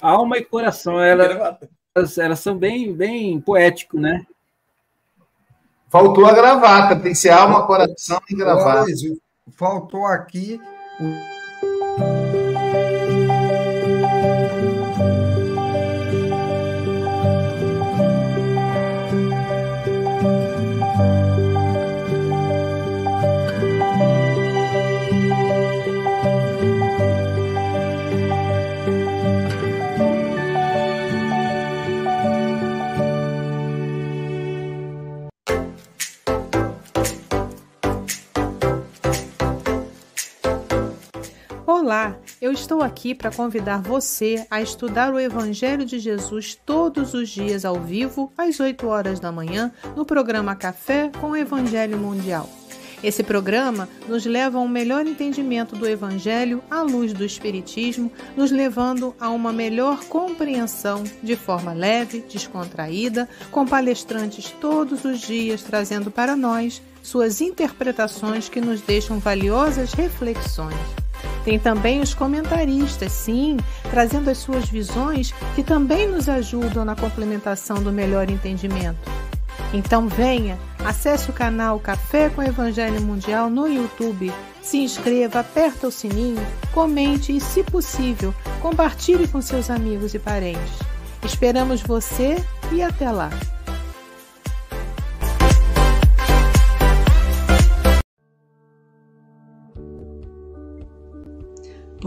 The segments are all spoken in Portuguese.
Alma e coração, ela, elas, elas são bem, bem poéticos, né? Faltou a gravata, tem que ser alma, coração e gravata. Faltou aqui Olá, eu estou aqui para convidar você a estudar o Evangelho de Jesus todos os dias ao vivo, às 8 horas da manhã, no programa Café com o Evangelho Mundial. Esse programa nos leva a um melhor entendimento do Evangelho à luz do Espiritismo, nos levando a uma melhor compreensão de forma leve, descontraída, com palestrantes todos os dias trazendo para nós suas interpretações que nos deixam valiosas reflexões. Tem também os comentaristas, sim, trazendo as suas visões que também nos ajudam na complementação do melhor entendimento. Então venha, acesse o canal Café com Evangelho Mundial no YouTube, se inscreva, aperta o sininho, comente e, se possível, compartilhe com seus amigos e parentes. Esperamos você e até lá!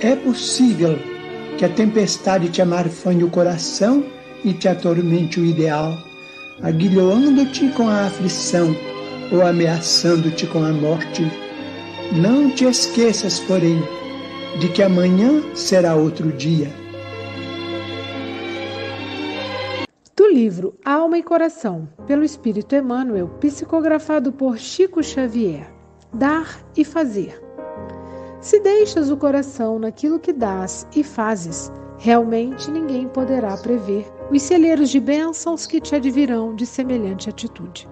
é possível que a tempestade te amarfanhe o coração e te atormente o ideal, aguilhoando-te com a aflição ou ameaçando-te com a morte. Não te esqueças, porém, de que amanhã será outro dia. Do livro Alma e Coração, pelo Espírito Emmanuel, psicografado por Chico Xavier. Dar e fazer. Se deixas o coração naquilo que dás e fazes, realmente ninguém poderá prever os celeiros de bênçãos que te advirão de semelhante atitude.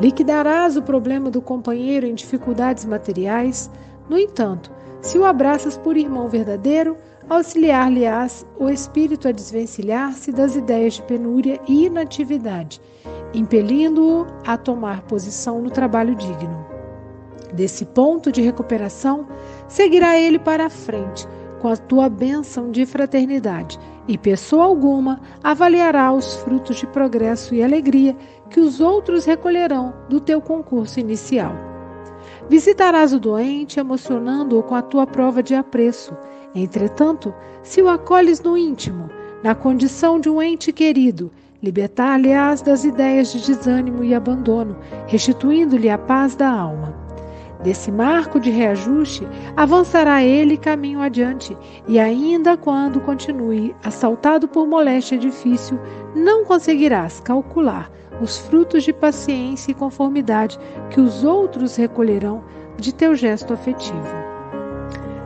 Liquidarás o problema do companheiro em dificuldades materiais, no entanto, se o abraças por irmão verdadeiro, auxiliar-lhe-ás o espírito a desvencilhar-se das ideias de penúria e inatividade, impelindo-o a tomar posição no trabalho digno. Desse ponto de recuperação, seguirá ele para a frente, com a tua bênção de fraternidade, e pessoa alguma avaliará os frutos de progresso e alegria que os outros recolherão do teu concurso inicial. Visitarás o doente, emocionando-o com a tua prova de apreço. Entretanto, se o acolhes no íntimo, na condição de um ente querido, libertar-lhe-ás das ideias de desânimo e abandono, restituindo-lhe a paz da alma. Desse marco de reajuste, avançará ele caminho adiante, e ainda quando continue assaltado por moléstia difícil, não conseguirás calcular os frutos de paciência e conformidade que os outros recolherão de teu gesto afetivo.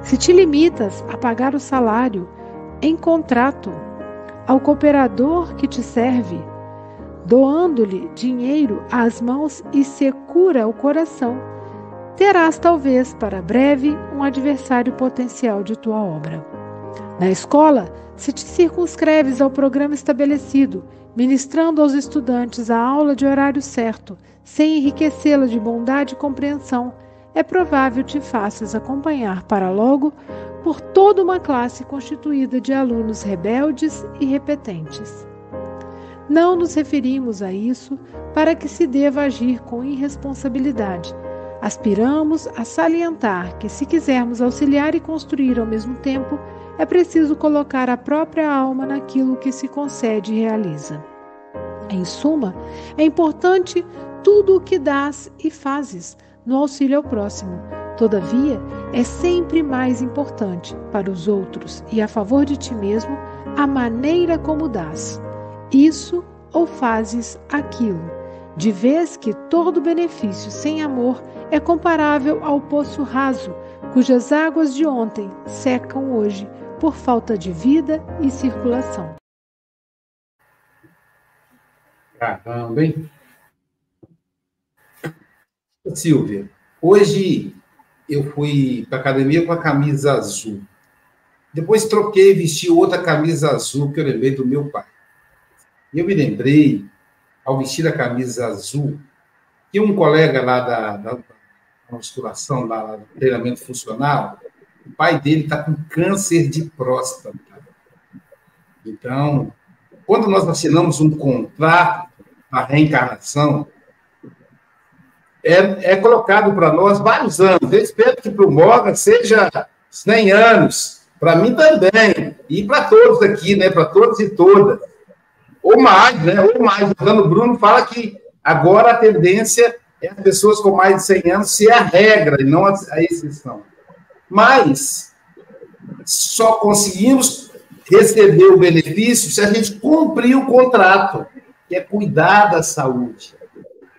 Se te limitas a pagar o salário em contrato ao cooperador que te serve, doando-lhe dinheiro às mãos e secura o coração, terás talvez para breve um adversário potencial de tua obra. Na escola, se te circunscreves ao programa estabelecido, ministrando aos estudantes a aula de horário certo, sem enriquecê-la de bondade e compreensão, é provável te faças acompanhar para logo por toda uma classe constituída de alunos rebeldes e repetentes. Não nos referimos a isso para que se deva agir com irresponsabilidade. Aspiramos a salientar que, se quisermos auxiliar e construir ao mesmo tempo, é preciso colocar a própria alma naquilo que se concede e realiza. Em suma, é importante tudo o que dás e fazes no auxílio ao próximo. Todavia, é sempre mais importante para os outros e a favor de ti mesmo a maneira como dás isso ou fazes aquilo, de vez que todo benefício sem amor é comparável ao poço raso, cujas águas de ontem secam hoje por falta de vida e circulação. Caramba, hein? Silvia, hoje eu fui para academia com a camisa azul. Depois troquei e vesti outra camisa azul que eu lembrei do meu pai. E eu me lembrei, ao vestir a camisa azul, que um colega lá da, da musculação, lá do treinamento funcional, o pai dele está com câncer de próstata. Então, quando nós assinamos um contrato na reencarnação, é, é colocado para nós vários anos. Eu espero que para o Morgan seja 100 anos, para mim também, e para todos aqui, né, para todos e todas ou mais, né? Ou mais. O Dano Bruno fala que agora a tendência é as pessoas com mais de 100 anos ser a regra e não a, exceção. Mas só conseguimos receber o benefício se a gente cumprir o contrato, que é cuidar da saúde.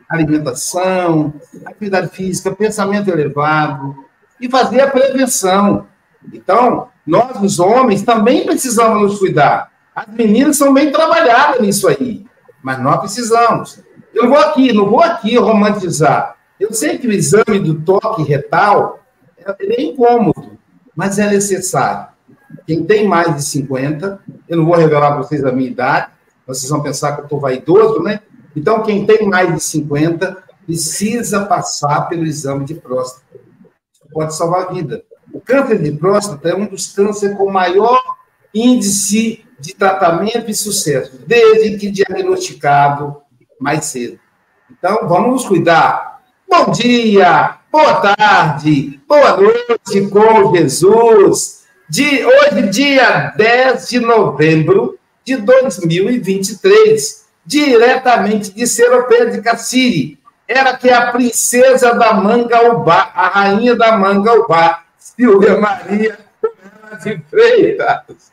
Alimentação, atividade física, pensamento elevado e fazer a prevenção. Então, nós, os homens, também precisamos nos cuidar. As meninas são bem trabalhadas nisso aí, mas nós precisamos. Eu vou aqui, não vou aqui romantizar. Eu sei que o exame do toque retal é incômodo, mas é necessário. Quem tem mais de 50, eu não vou revelar para vocês a minha idade, vocês vão pensar que eu estou vaidoso, né? Então, quem tem mais de 50 precisa passar pelo exame de próstata. Pode salvar a vida. O câncer de próstata é um dos cânceres com maior índice de tratamento e sucesso, desde que diagnosticado mais cedo. Então, vamos nos cuidar. Bom dia, boa tarde, boa noite com Jesus. De, hoje, dia 10 de novembro de 2023, diretamente de Seropé de Cassiri. Era que a princesa da Mangaubá, a rainha da Mangaubá, Silvia Maria de Freitas.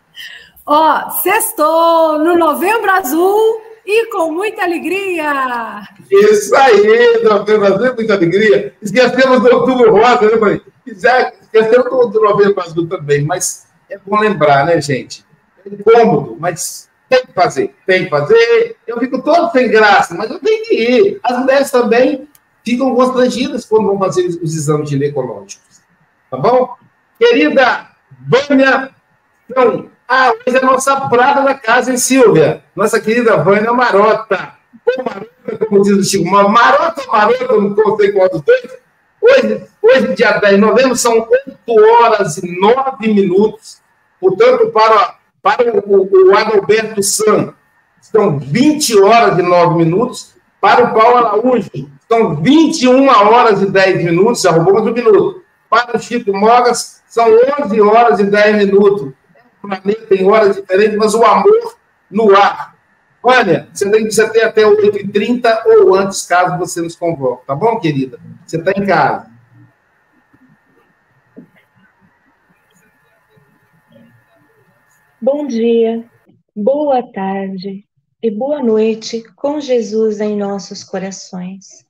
Ó, sextou no Novembro Azul e com muita alegria. Isso aí, Novembro Azul, muita alegria. Esquecemos do Outubro Rosa, né, mãe? Esquecemos do, do Novembro Azul também, mas é bom lembrar, né, gente? É incômodo, mas tem que fazer, tem que fazer. Eu fico todo sem graça, mas eu tenho que ir. As mulheres também ficam constrangidas quando vão fazer os exames ginecológicos. Tá bom? Querida Vânia, então, ah, hoje é a nossa prata da casa, hein, Silvia? Nossa querida Vânia Marota. Marota, como diz o Chico, Marota ou Marota, não sei qual dos dois. Hoje, hoje, dia 10 de novembro, são 8 horas e 9 minutos. Portanto, para, para o, o Adalberto San, são 20 horas e 9 minutos. Para o Paulo Araújo, são 21 horas e 10 minutos, já roubou mais um minuto. Para o Chico Mogas, são 11 horas e 10 minutos planeta em horas diferentes, mas o amor no ar. Olha, você tem, você tem até 8h30 ou antes, caso você nos convoque, tá bom, querida? Você está em casa. Bom dia, boa tarde e boa noite com Jesus em nossos corações.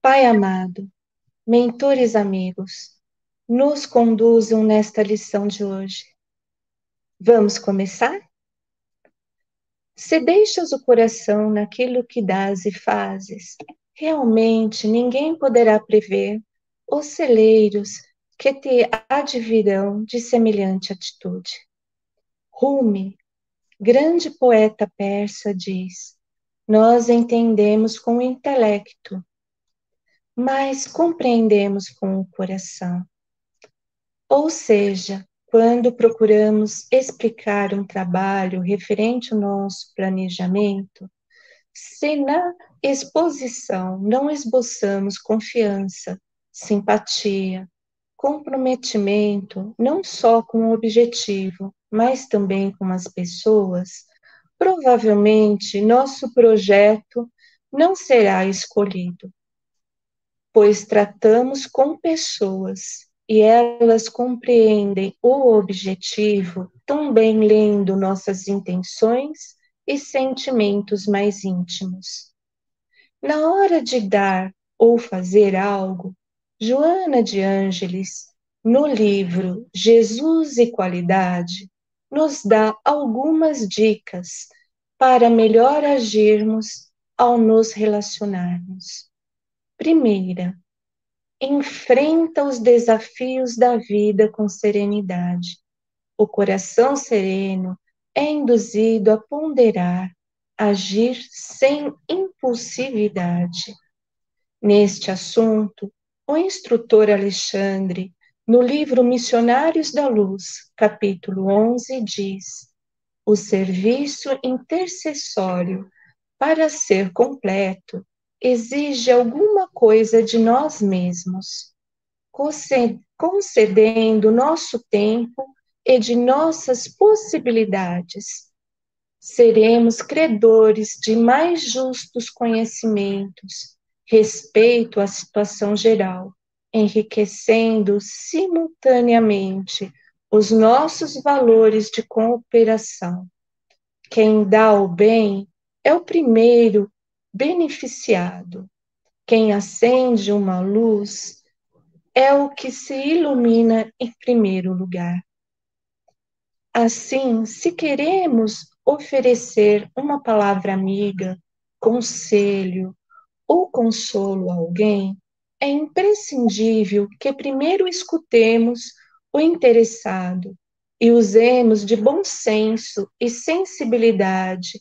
Pai amado, mentores amigos, nos conduzam nesta lição de hoje, Vamos começar? Se deixas o coração naquilo que dás e fazes, realmente ninguém poderá prever os celeiros que te advirão de semelhante atitude. Rumi, grande poeta persa, diz: Nós entendemos com o intelecto, mas compreendemos com o coração. Ou seja, quando procuramos explicar um trabalho referente ao nosso planejamento, se na exposição não esboçamos confiança, simpatia, comprometimento, não só com o objetivo, mas também com as pessoas, provavelmente nosso projeto não será escolhido, pois tratamos com pessoas e elas compreendem o objetivo também lendo nossas intenções e sentimentos mais íntimos. Na hora de dar ou fazer algo, Joana de Ângeles, no livro Jesus e Qualidade, nos dá algumas dicas para melhor agirmos ao nos relacionarmos. Primeira, enfrenta os desafios da vida com serenidade. O coração sereno é induzido a ponderar, agir sem impulsividade. Neste assunto, o instrutor Alexandre, no livro Missionários da Luz, capítulo 11, diz: o serviço intercessório, para ser completo, exige alguma coisa de nós mesmos, concedendo nosso tempo e de nossas possibilidades. Seremos credores de mais justos conhecimentos, respeito à situação geral, enriquecendo simultaneamente os nossos valores de cooperação. Quem dá o bem é o primeiro beneficiado. Quem acende uma luz é o que se ilumina em primeiro lugar. Assim, se queremos oferecer uma palavra amiga, conselho ou consolo a alguém, é imprescindível que primeiro escutemos o interessado e usemos de bom senso e sensibilidade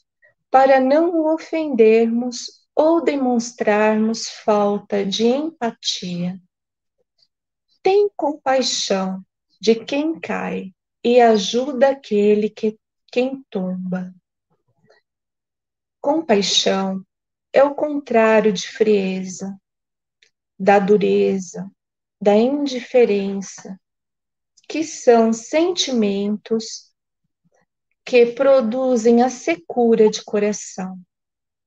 para não ofendermos ou demonstrarmos falta de empatia. Tem compaixão de quem cai e ajuda aquele que quem tomba. Compaixão é o contrário de frieza, da dureza, da indiferença, que são sentimentos que produzem a secura de coração.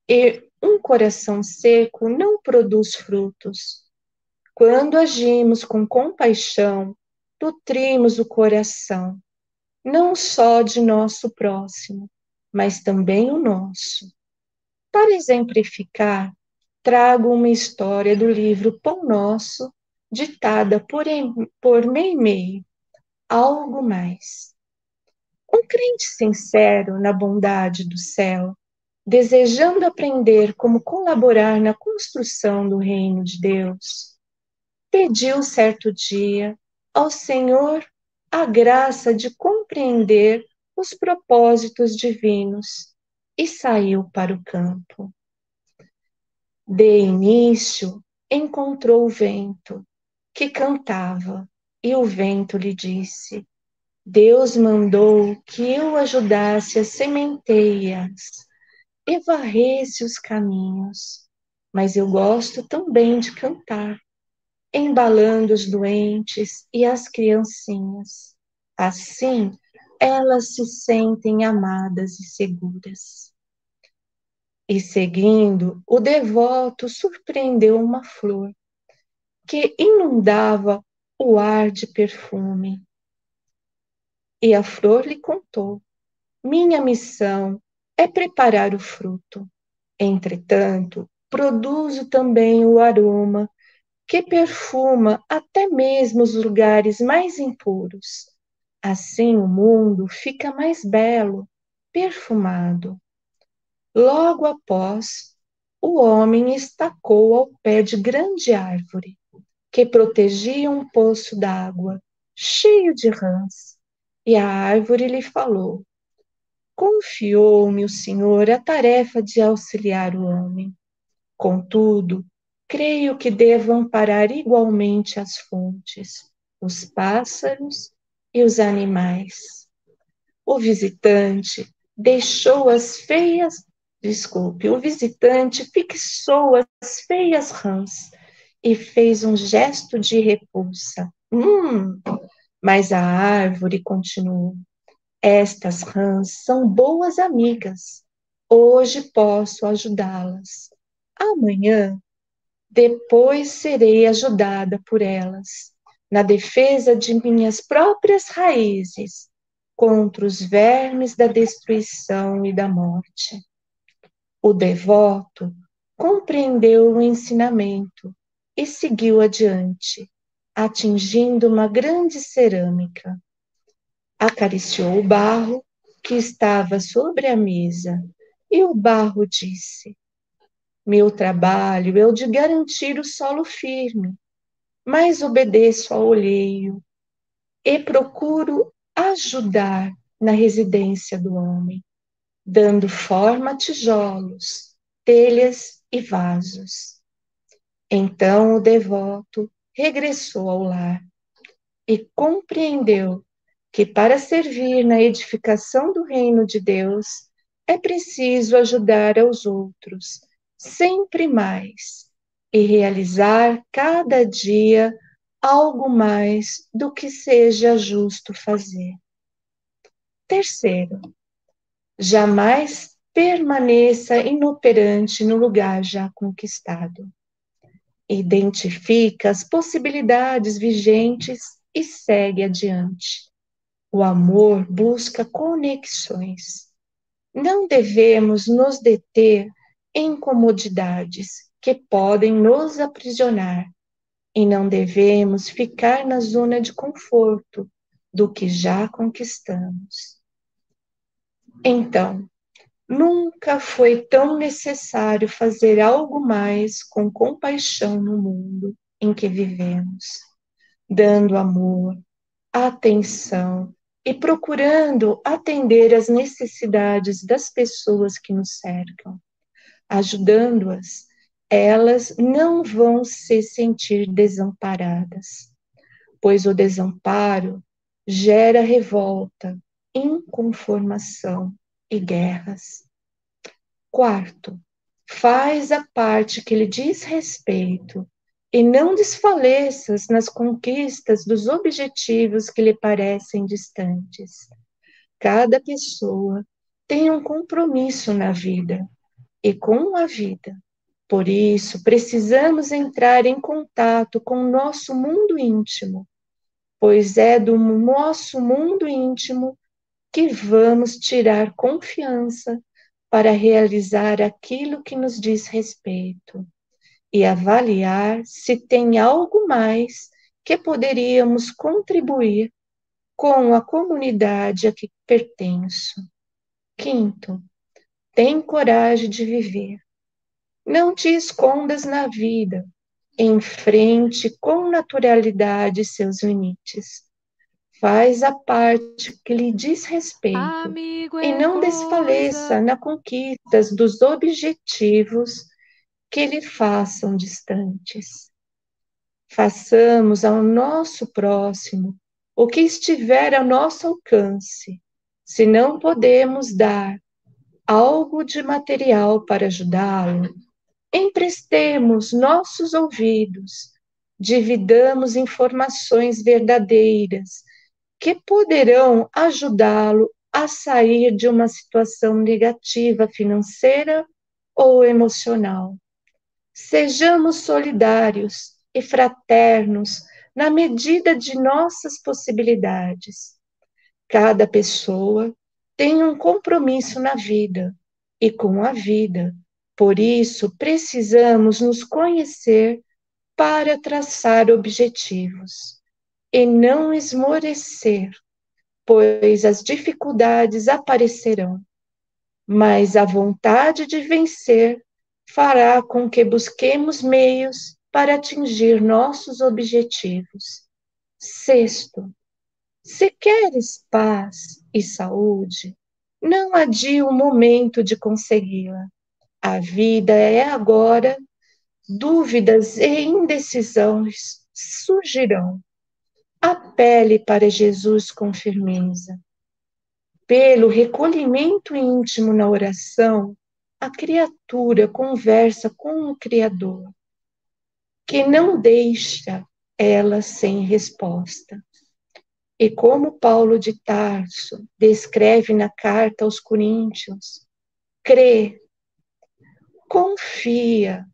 E um coração seco não produz frutos. Quando agimos com compaixão, nutrimos o coração, não só de nosso próximo, mas também o nosso. Para exemplificar, trago uma história do livro Pão Nosso, ditada por, por Meimei, Algo Mais. Um crente sincero na bondade do céu, desejando aprender como colaborar na construção do reino de Deus, pediu certo dia ao Senhor a graça de compreender os propósitos divinos e saiu para o campo. De início, encontrou o vento, que cantava, e o vento lhe disse: Deus mandou que eu ajudasse as sementeias e varresse os caminhos, mas eu gosto também de cantar, embalando os doentes e as criancinhas. Assim, elas se sentem amadas e seguras. E seguindo, o devoto surpreendeu uma flor que inundava o ar de perfume E a flor lhe contou: Minha missão é preparar o fruto. Entretanto, produzo também o aroma que perfuma até mesmo os lugares mais impuros. Assim o mundo fica mais belo, perfumado. Logo após, o homem estacou ao pé de grande árvore, que protegia um poço d'água, cheio de rãs, e a árvore lhe falou: Confiou-me o Senhor a tarefa de auxiliar o homem. Contudo, creio que devo amparar igualmente as fontes, os pássaros e os animais. O visitante deixou as feias, desculpe, o visitante fixou as feias rãs e fez um gesto de repulsa. Hum, mas a árvore continuou. Estas rãs são boas amigas. Hoje posso ajudá-las. Amanhã, depois serei ajudada por elas, na defesa de minhas próprias raízes, contra os vermes da destruição e da morte. O devoto compreendeu o ensinamento e seguiu adiante, atingindo uma grande cerâmica acariciou o barro que estava sobre a mesa, e o barro disse: Meu trabalho é o de garantir o solo firme, mas obedeço ao olheio e procuro ajudar na residência do homem, dando forma a tijolos, telhas e vasos. Então o devoto regressou ao lar e compreendeu que para servir na edificação do reino de Deus é preciso ajudar aos outros, sempre mais, e realizar cada dia algo mais do que seja justo fazer. Terceiro, jamais permaneça inoperante no lugar já conquistado. Identifica as possibilidades vigentes e segue adiante. O amor busca conexões. Não devemos nos deter em comodidades que podem nos aprisionar e não devemos ficar na zona de conforto do que já conquistamos. Então, nunca foi tão necessário fazer algo mais com compaixão no mundo em que vivemos, dando amor, atenção e procurando atender às necessidades das pessoas que nos cercam, ajudando-as, elas não vão se sentir desamparadas, pois o desamparo gera revolta, inconformação e guerras. Quarto, faz a parte que lhe diz respeito e não desfaleças nas conquistas dos objetivos que lhe parecem distantes. Cada pessoa tem um compromisso na vida e com a vida. Por isso, precisamos entrar em contato com o nosso mundo íntimo, pois é do nosso mundo íntimo que vamos tirar confiança para realizar aquilo que nos diz respeito e avaliar se tem algo mais que poderíamos contribuir com a comunidade a que pertenço. Quinto, tem coragem de viver. Não te escondas na vida, enfrente com naturalidade seus limites. Faz a parte que lhe diz respeito Amigo e não desfaleça na conquista dos objetivos que lhe façam distantes. Façamos ao nosso próximo o que estiver ao nosso alcance. Se não podemos dar algo de material para ajudá-lo, emprestemos nossos ouvidos, dividamos informações verdadeiras que poderão ajudá-lo a sair de uma situação negativa financeira ou emocional. Sejamos solidários e fraternos na medida de nossas possibilidades. Cada pessoa tem um compromisso na vida e com a vida. Por isso, precisamos nos conhecer para traçar objetivos e não esmorecer, pois as dificuldades aparecerão, mas a vontade de vencer fará com que busquemos meios para atingir nossos objetivos. Sexto, se queres paz e saúde, não adie o momento de consegui-la. A vida é agora, dúvidas e indecisões surgirão. Apele para Jesus com firmeza. Pelo recolhimento íntimo na oração, a criatura conversa com o Criador, que não deixa ela sem resposta. E como Paulo de Tarso descreve na carta aos Coríntios, crê, confia,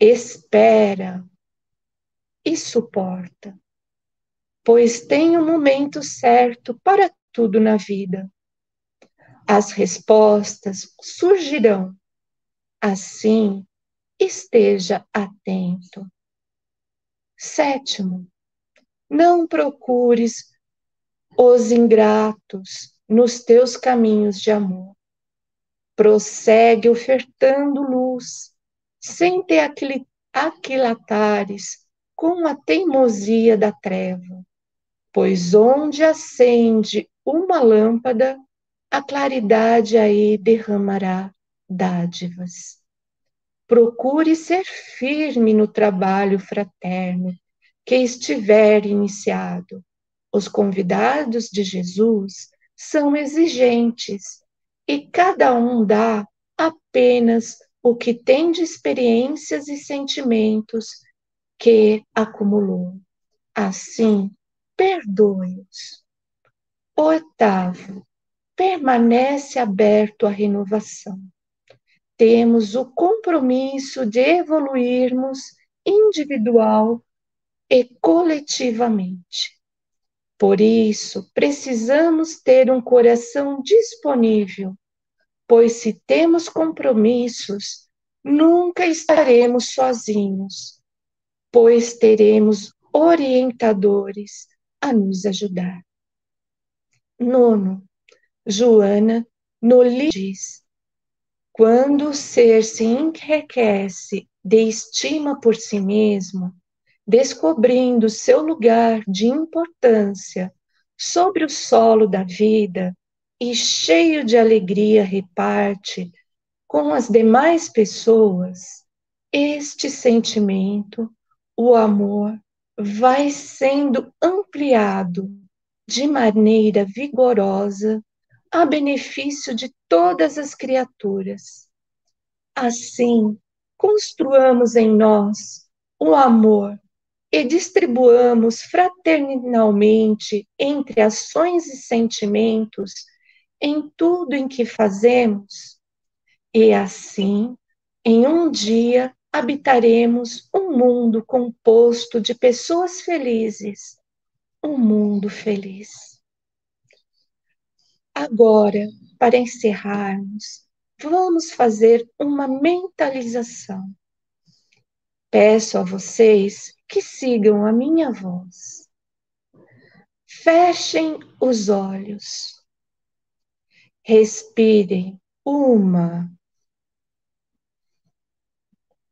espera e suporta, pois tem um momento certo para tudo na vida. As respostas surgirão. Assim, esteja atento. Sétimo, não procures os ingratos nos teus caminhos de amor. Prossegue ofertando luz, sem te aquilatares com a teimosia da treva, pois onde acende uma lâmpada, a claridade aí derramará dádivas. Procure ser firme no trabalho fraterno, que estiver iniciado. Os convidados de Jesus são exigentes e cada um dá apenas o que tem de experiências e sentimentos que acumulou. Assim, perdoe-os. Oitavo, permanece aberto à renovação. Temos o compromisso de evoluirmos individual e coletivamente. Por isso, precisamos ter um coração disponível, pois se temos compromissos, nunca estaremos sozinhos, pois teremos orientadores a nos ajudar. Nono, Joana Noli diz: quando o ser se enriquece de estima por si mesmo, descobrindo seu lugar de importância sobre o solo da vida e cheio de alegria reparte com as demais pessoas, este sentimento, o amor, vai sendo ampliado de maneira vigorosa a benefício de todas as criaturas. Assim, construamos em nós o amor e distribuamos fraternalmente entre ações e sentimentos em tudo em que fazemos, e assim, em um dia, habitaremos um mundo composto de pessoas felizes, um mundo feliz. Agora, para encerrarmos, vamos fazer uma mentalização. Peço a vocês que sigam a minha voz. Fechem os olhos. Respirem uma,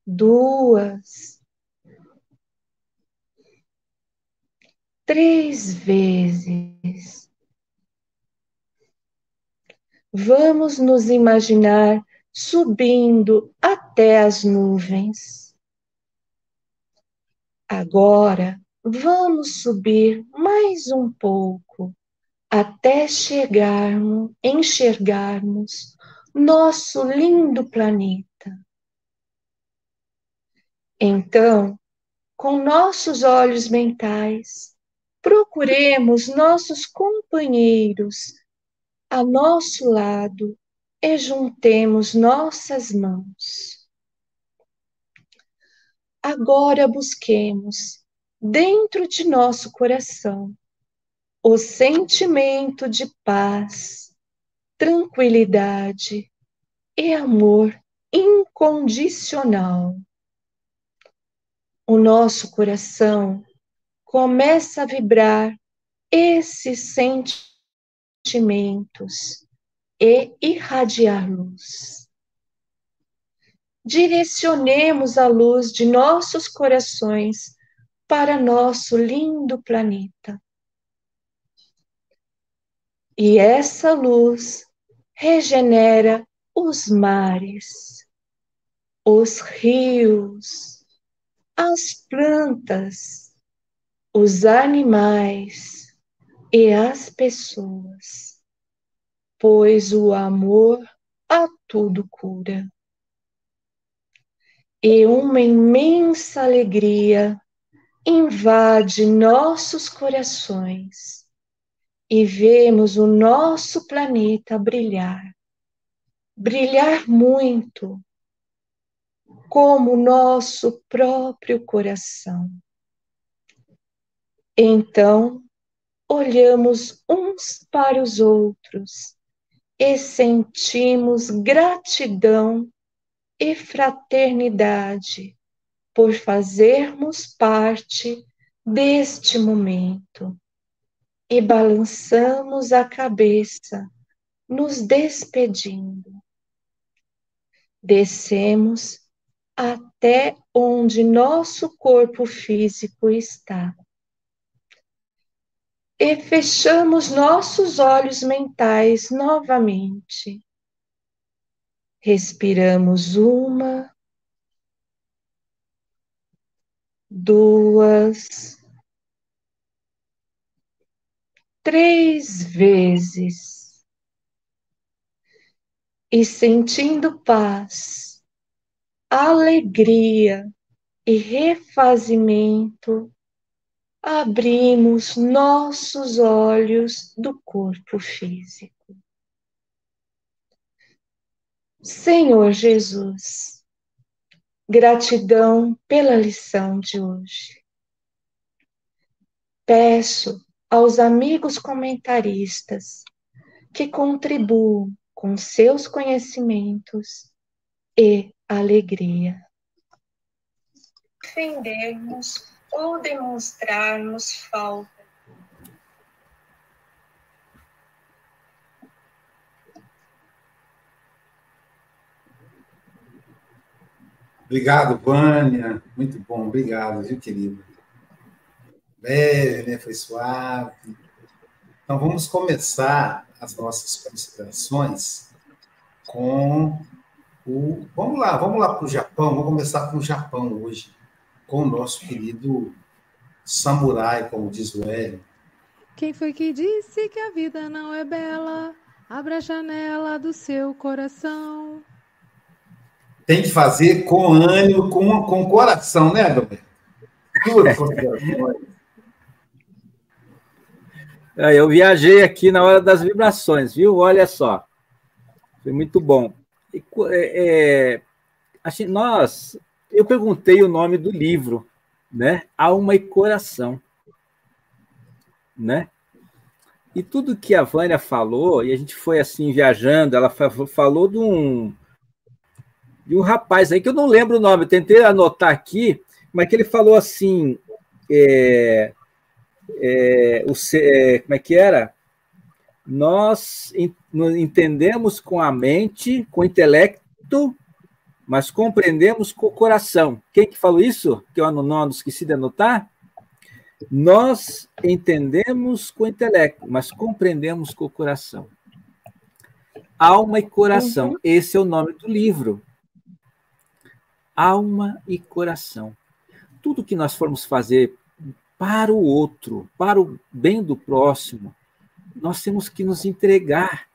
duas, três vezes. Vamos nos imaginar subindo até as nuvens. Agora vamos subir mais um pouco até chegarmos, enxergarmos nosso lindo planeta. Então, com nossos olhos mentais, procuremos nossos companheiros a nosso lado e juntemos nossas mãos. Agora busquemos, dentro de nosso coração, o sentimento de paz, tranquilidade e amor incondicional. O nosso coração começa a vibrar esses sentimentos e irradiar luz. Direcionemos a luz de nossos corações para nosso lindo planeta. E essa luz regenera os mares, os rios, as plantas, os animais e as pessoas, pois o amor a tudo cura. E uma imensa alegria invade nossos corações e vemos o nosso planeta brilhar, brilhar muito, como nosso próprio coração. Então, olhamos uns para os outros e sentimos gratidão e fraternidade por fazermos parte deste momento e balançamos a cabeça, nos despedindo. Descemos até onde nosso corpo físico está. E fechamos nossos olhos mentais novamente. Respiramos uma, duas, três vezes e sentindo paz, alegria e refazimento, abrimos nossos olhos do corpo físico. Senhor Jesus, gratidão pela lição de hoje. Peço aos amigos comentaristas que contribuam com seus conhecimentos e alegria. Defendermos ou demonstrarmos falta Obrigado, Vânia. Muito bom, obrigado, viu, querido? Leve, né? Foi suave. Então, vamos começar as nossas considerações com o. Vamos lá, vamos lá para o Japão. Vamos começar com o Japão hoje, com o nosso querido samurai, como diz o Hélio. Quem foi que disse que a vida não é bela? Abra a janela do seu coração tem que fazer com ânimo, com, com coração, né, Adalberto? Tudo é, Eu viajei aqui na hora das vibrações, viu? Olha só. Foi muito bom. É, é, nós, eu perguntei o nome do livro, né? Alma e Coração, né? E tudo que a Vânia falou, e a gente foi assim viajando, ela falou de um, de um rapaz aí que eu não lembro o nome, eu tentei anotar aqui, mas que ele falou assim: é, é, o, é, como é que era? Nós entendemos com a mente, com o intelecto, mas compreendemos com o coração. Quem que falou isso? Que eu não, esqueci de anotar? Nós entendemos com o intelecto, mas compreendemos com o coração. Alma e coração. Uhum. Esse é o nome do livro alma e coração. Tudo que nós formos fazer para o outro, para o bem do próximo, nós temos que nos entregar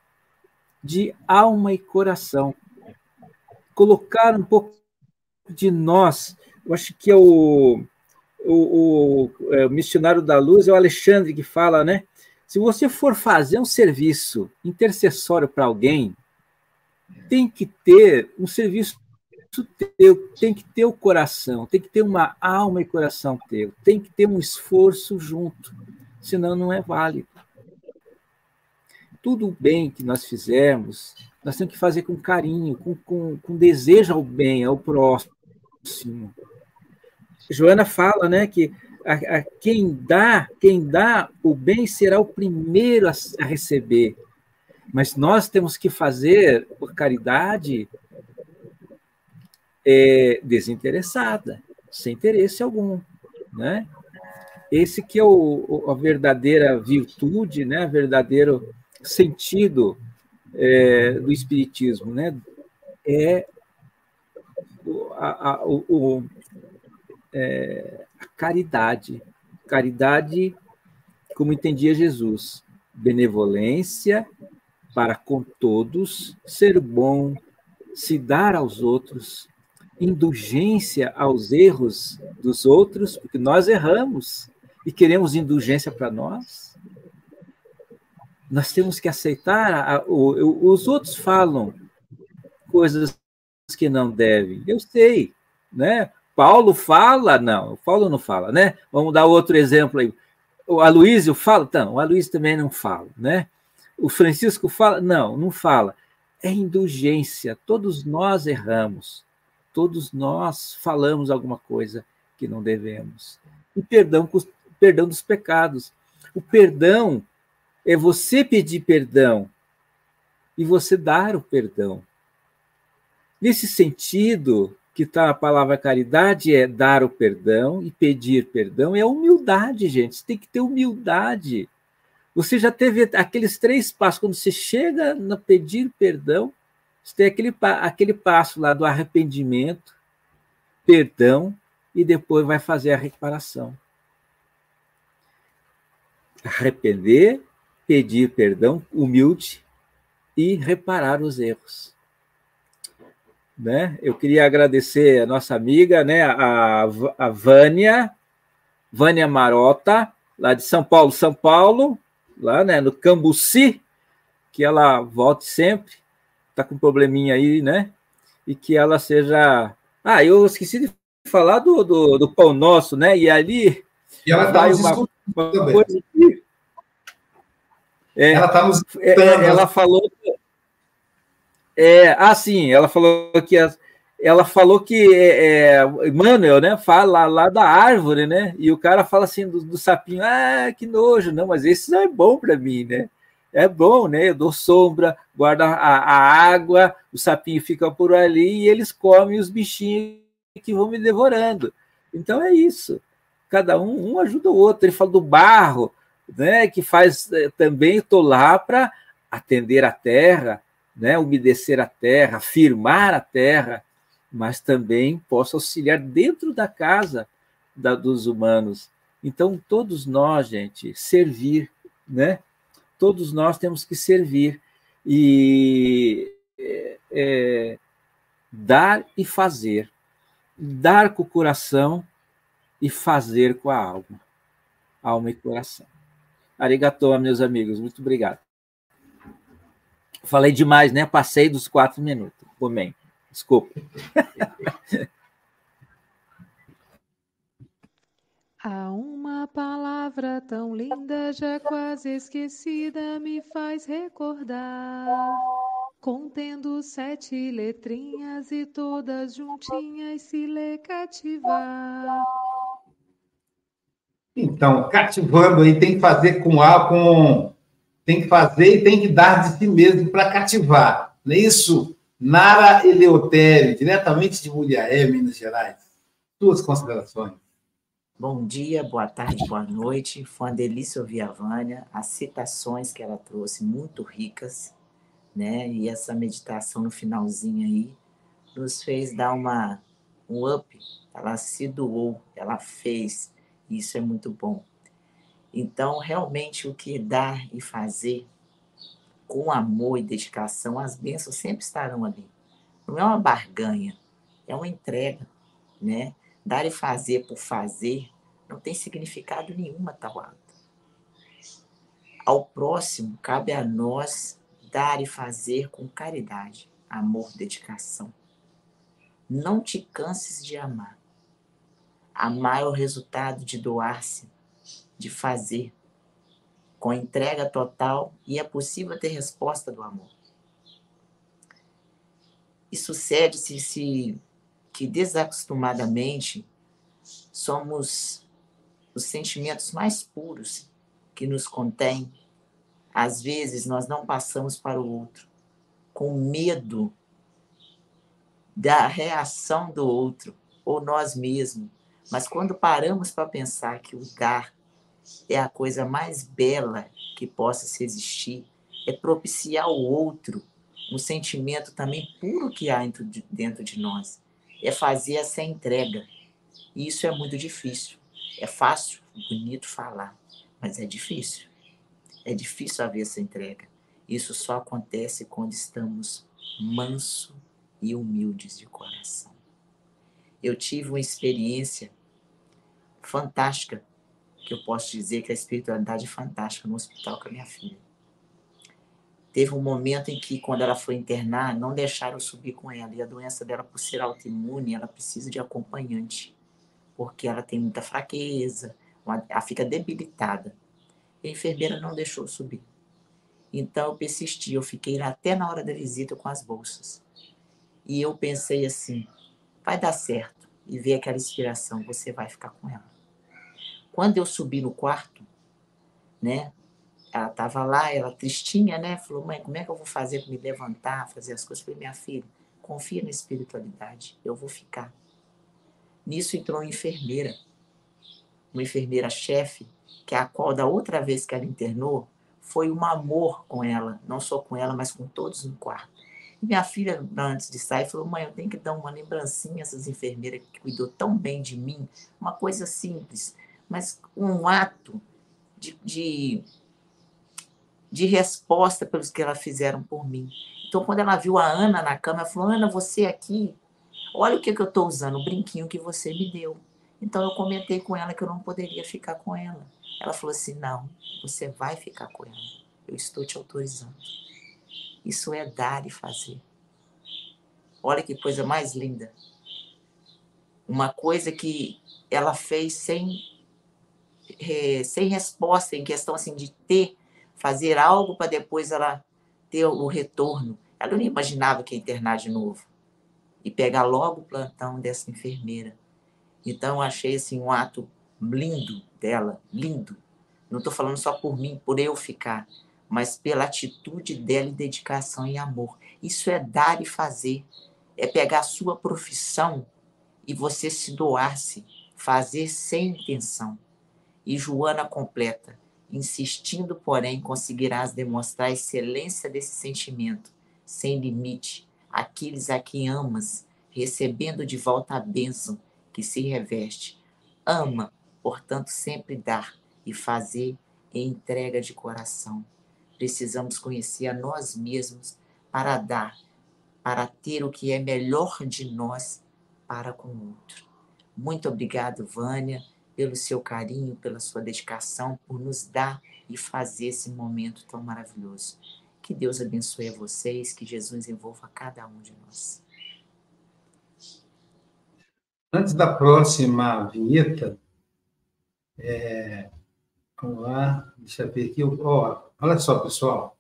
de alma e coração. Colocar um pouco de nós. Eu acho que é o, o, o, é, o missionário da luz, é o Alexandre que fala, né? Se você for fazer um serviço intercessório para alguém, tem que ter um serviço teu, tem que ter o coração, tem que ter uma alma e coração teu, tem que ter um esforço junto. senão não é válido. Tudo o bem que nós fizermos, nós temos que fazer com carinho, com, com, com desejo ao bem, ao próximo. Joana fala né, que a, a, quem dá, quem dá o bem será o primeiro a, a receber. Mas nós temos que fazer por caridade é, desinteressada, sem interesse algum, né? Esse que é o, a verdadeira virtude, né? O verdadeiro sentido é, do espiritismo, né? É a, a, o, é, a caridade, caridade como entendia Jesus, benevolência para com todos, ser bom, se dar aos outros, indulgência aos erros dos outros, porque nós erramos e queremos indulgência para nós. Nós temos que aceitar. A, o, os outros falam coisas que não devem. Eu sei, né? Paulo fala, não, Paulo não fala, né? Vamos dar outro exemplo aí. O Aloísio fala? Não, o Aloísio também não fala, né? O Francisco fala? Não, não fala. É indulgência, todos nós erramos todos nós falamos alguma coisa que não devemos. E perdão, perdão dos pecados. O perdão é você pedir perdão e você dar o perdão. Nesse sentido, que está a palavra caridade é dar o perdão e pedir perdão, é humildade, gente. Você tem que ter humildade. Você já teve aqueles três passos, quando você chega no pedir perdão, você tem aquele, aquele passo lá do arrependimento, perdão, e depois vai fazer a reparação. Arrepender, pedir perdão, humilde, e reparar os erros. Né? Eu queria agradecer a nossa amiga, né, a, a Vânia, Vânia Marota, lá de São Paulo, São Paulo, lá né, no Cambuci, que ela volte sempre está com um probleminha aí, né? E que ela seja. Ah, eu esqueci de falar do, do, do pão nosso, né? E ali. E ela está uma, uma coisa que... é, Ela está nos é, é Ela falou. É, ah, sim, ela falou que as, ela falou que é, é, Manuel, né, fala lá da árvore, né? E o cara fala assim do, do sapinho, ah, que nojo, não, mas esse não é bom para mim, né? é bom, né? Eu dou sombra, guardo a, a, água, o sapinho fica por ali e eles comem os bichinhos que vão me devorando. Então é isso. Cada um, um ajuda o outro. Ele fala do barro, né? Que faz eh, também, estou lá para atender a terra, né? Umedecer a terra, firmar a terra, mas também posso auxiliar dentro da casa da, dos humanos. Então, todos nós, gente, servir, né? todos nós temos que servir e é, dar e fazer. Dar com o coração e fazer com a alma. Alma e coração. Arigatou, meus amigos. Muito obrigado. Falei demais, né? Passei dos quatro minutos. Bem, desculpa. Há uma palavra tão linda, já quase esquecida, me faz recordar. Contendo sete letrinhas e todas juntinhas se lê cativar. Então, cativando aí tem que fazer com a com tem que fazer e tem que dar de si mesmo para cativar. Não é isso? Nara Eleutério, diretamente de Mulheré, Minas Gerais. Suas considerações. Bom dia, boa tarde, boa noite. Foi uma delícia ouvir a Vânia, as citações que ela trouxe, muito ricas, né? E essa meditação no finalzinho aí nos fez dar uma, um up. Ela se doou, ela fez, isso é muito bom. Então, realmente, o que dar e fazer com amor e dedicação, as bênçãos sempre estarão ali. Não é uma barganha, é uma entrega, né? Dar e fazer por fazer não tem significado nenhuma tal ato. Ao próximo, cabe a nós dar e fazer com caridade, amor, dedicação. Não te canses de amar. Amar o resultado de doar-se, de fazer, com entrega total e é possível ter resposta do amor. E sucede-se se que desacostumadamente somos os sentimentos mais puros que nos contêm. Às vezes nós não passamos para o outro com medo da reação do outro ou nós mesmos. Mas quando paramos para pensar que o dar é a coisa mais bela que possa se existir, é propiciar ao outro um sentimento também puro que há dentro de, dentro de nós, é fazer essa entrega. E isso é muito difícil. É fácil, bonito falar, mas é difícil. É difícil haver essa entrega. Isso só acontece quando estamos manso e humildes de coração. Eu tive uma experiência fantástica, que eu posso dizer que a espiritualidade é fantástica no hospital com a minha filha. Teve um momento em que, quando ela foi internar, não deixaram subir com ela. E a doença dela, por ser autoimune, ela precisa de acompanhante, porque ela tem muita fraqueza, ela fica debilitada. E a enfermeira não deixou subir. Então eu persisti, eu fiquei lá até na hora da visita com as bolsas. E eu pensei assim: vai dar certo. E ver aquela inspiração, você vai ficar com ela. Quando eu subi no quarto, né? ela estava lá, ela tristinha, né? Falou, mãe, como é que eu vou fazer para me levantar, fazer as coisas? Eu falei, minha filha, confia na espiritualidade, eu vou ficar. Nisso entrou uma enfermeira, uma enfermeira-chefe, que é a qual, da outra vez que ela internou, foi um amor com ela, não só com ela, mas com todos no quarto. E minha filha, antes de sair, falou: mãe, eu tenho que dar uma lembrancinha a essas enfermeiras que cuidou tão bem de mim, uma coisa simples, mas um ato de, de de resposta pelos que elas fizeram por mim. Então, quando ela viu a Ana na cama, ela falou: Ana, você aqui, olha o que, que eu estou usando, o brinquinho que você me deu. Então, eu comentei com ela que eu não poderia ficar com ela. Ela falou assim: não, você vai ficar com ela. Eu estou te autorizando. Isso é dar e fazer. Olha que coisa mais linda. Uma coisa que ela fez sem, é, sem resposta, em questão assim de ter fazer algo para depois ela ter o retorno. Ela não imaginava que ia internar de novo. E pegar logo o plantão dessa enfermeira. Então, achei assim, um ato lindo dela, lindo. Não estou falando só por mim, por eu ficar, mas pela atitude dela e dedicação e amor. Isso é dar e fazer. É pegar a sua profissão e você se doar-se, fazer sem intenção. E Joana completa Insistindo, porém, conseguirás demonstrar a excelência desse sentimento, sem limite, aqueles a quem amas, recebendo de volta a bênção que se reveste. Ama, portanto, sempre dar e fazer em entrega de coração. Precisamos conhecer a nós mesmos para dar, para ter o que é melhor de nós para com o outro. Muito obrigado, Vânia pelo seu carinho, pela sua dedicação, por nos dar e fazer esse momento tão maravilhoso. Que Deus abençoe a vocês, que Jesus envolva cada um de nós. Antes da próxima vinheta, é, vamos lá, deixa eu ver aqui. Ó, olha só, pessoal.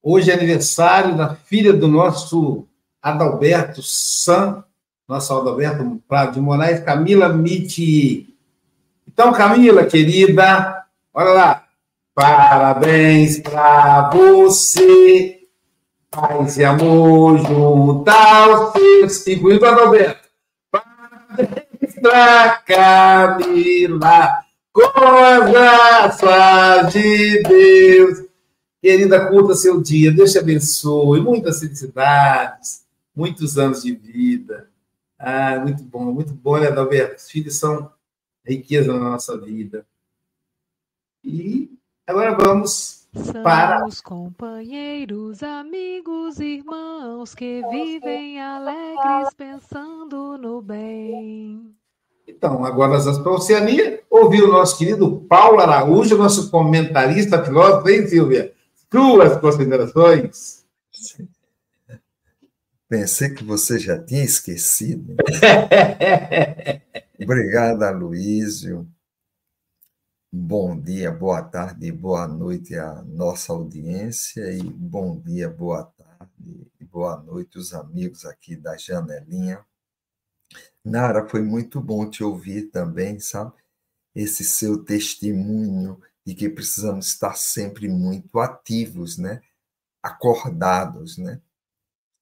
Hoje é aniversário da filha do nosso Adalberto San, nosso Adalberto Prado de Moraes, Camila Miti. Então, Camila, querida, olha lá. Parabéns para você, paz e amor junto aos seus, incluindo para Roberto. Parabéns para Camila, com as graças de Deus. Querida, curta seu dia, Deus te abençoe, muitas felicidades, muitos anos de vida. Ah, muito bom, muito bom, né, Adalberto? Os filhos são riqueza na nossa vida. E agora vamos São para. os companheiros, amigos, irmãos que vivem alegres pensando no bem. Então, agora nós vamos para a Oceania, ouvir o nosso querido Paulo Araújo, nosso comentarista filósofo, hein, Silvia? Suas considerações? Pensei que você já tinha esquecido. Obrigado, Aloísio. Bom dia, boa tarde, boa noite à nossa audiência e bom dia, boa tarde e boa noite os amigos aqui da janelinha. Nara, foi muito bom te ouvir também, sabe? Esse seu testemunho de que precisamos estar sempre muito ativos, né? Acordados, né?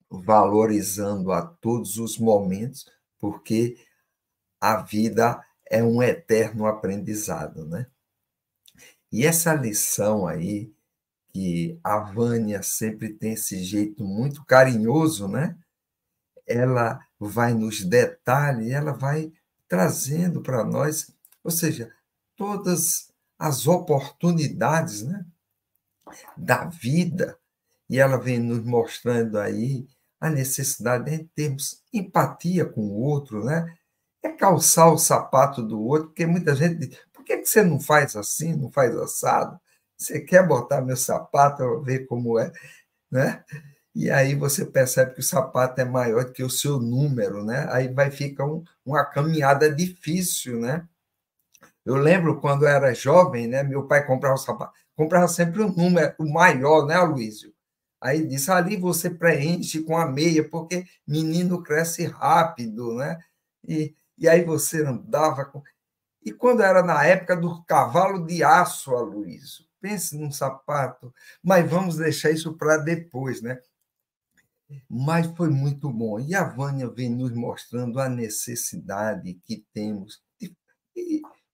Valorizando a todos os momentos, porque a vida é um eterno aprendizado, né? E essa lição aí, que a Vânia sempre tem esse jeito muito carinhoso, né? Ela vai nos detalhes, ela vai trazendo para nós, ou seja, todas as oportunidades, né? Da vida, e ela vem nos mostrando aí a necessidade de termos empatia com o outro, né? É calçar o sapato do outro, porque muita gente diz, por que você não faz assim, não faz assado? Você quer botar meu sapato para ver como é, né? E aí você percebe que o sapato é maior que o seu número, né? Aí vai ficar um, uma caminhada difícil, né? Eu lembro quando eu era jovem, né? Meu pai comprava o sapato, comprava sempre um número o maior, né, Luísio? Aí disse, ali você preenche com a meia, porque menino cresce rápido, né? E, e aí você andava com. E quando era na época do cavalo de aço, Aloysio, pense num sapato, mas vamos deixar isso para depois, né? Mas foi muito bom. E a Vânia vem nos mostrando a necessidade que temos de,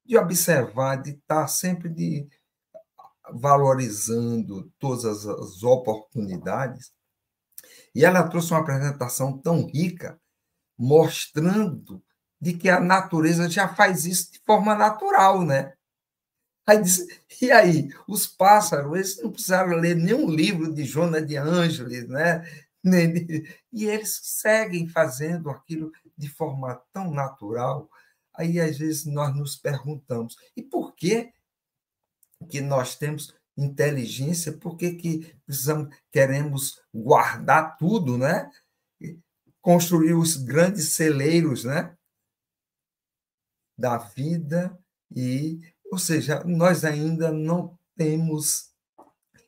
de observar, de estar sempre de valorizando todas as oportunidades. E ela trouxe uma apresentação tão rica, mostrando de que a natureza já faz isso de forma natural, né? Aí e aí, os pássaros, eles não precisaram ler nenhum livro de Joana de Ângeles, né? E eles seguem fazendo aquilo de forma tão natural. Aí, às vezes, nós nos perguntamos, e por que, que nós temos inteligência? Por que, que precisamos, queremos guardar tudo, né? Construir os grandes celeiros, né? Da vida e, ou seja, nós ainda não temos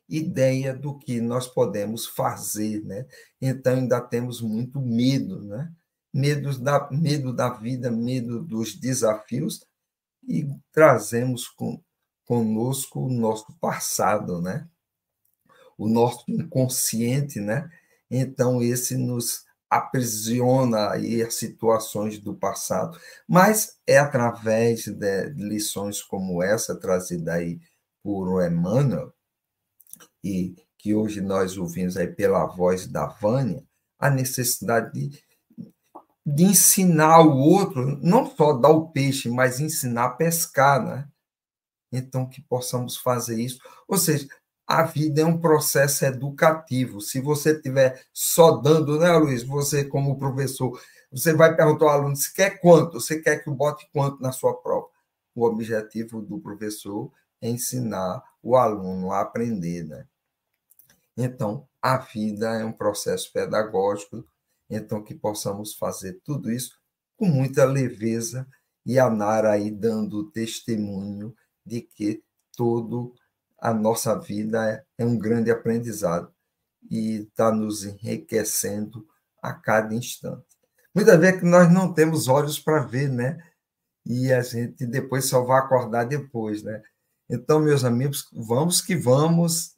ideia do que nós podemos fazer, né? Então ainda temos muito medo, né? Medo da, medo da vida, medo dos desafios e trazemos com, conosco o nosso passado, né? O nosso inconsciente, né? Então esse nos aprisiona aí as situações do passado, mas é através de lições como essa trazida aí por Emmanuel e que hoje nós ouvimos aí pela voz da Vânia, a necessidade de, de ensinar o outro, não só dar o peixe, mas ensinar a pescar, né? Então, que possamos fazer isso. Ou seja, a vida é um processo educativo. Se você estiver só dando, né, Luiz? Você, como professor, você vai perguntar ao aluno se quer quanto, você quer que bote quanto na sua prova. O objetivo do professor é ensinar o aluno a aprender, né? Então, a vida é um processo pedagógico, então que possamos fazer tudo isso com muita leveza e a Nara aí dando testemunho de que todo a nossa vida é um grande aprendizado e está nos enriquecendo a cada instante. Muitas vezes que nós não temos olhos para ver, né? E a gente depois só vai acordar depois, né? Então, meus amigos, vamos que vamos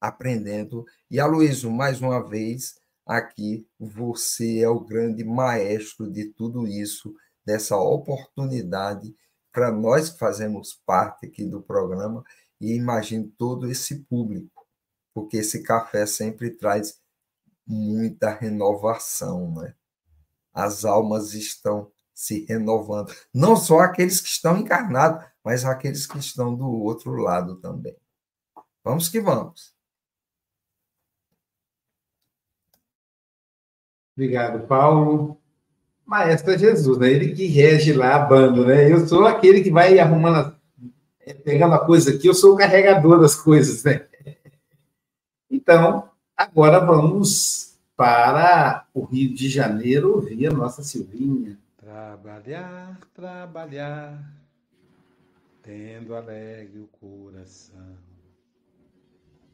aprendendo. E Aloysio, mais uma vez, aqui, você é o grande maestro de tudo isso, dessa oportunidade para nós que fazemos parte aqui do programa e imagine todo esse público, porque esse café sempre traz muita renovação, né? As almas estão se renovando, não só aqueles que estão encarnados, mas aqueles que estão do outro lado também. Vamos que vamos. Obrigado, Paulo. Maestro é Jesus, né? Ele que rege lá a banda, né? Eu sou aquele que vai arrumando pegando a coisa aqui, eu sou o carregador das coisas, né? Então, agora vamos para o Rio de Janeiro ouvir a nossa Silvinha. Trabalhar, trabalhar. tendo alegre o coração,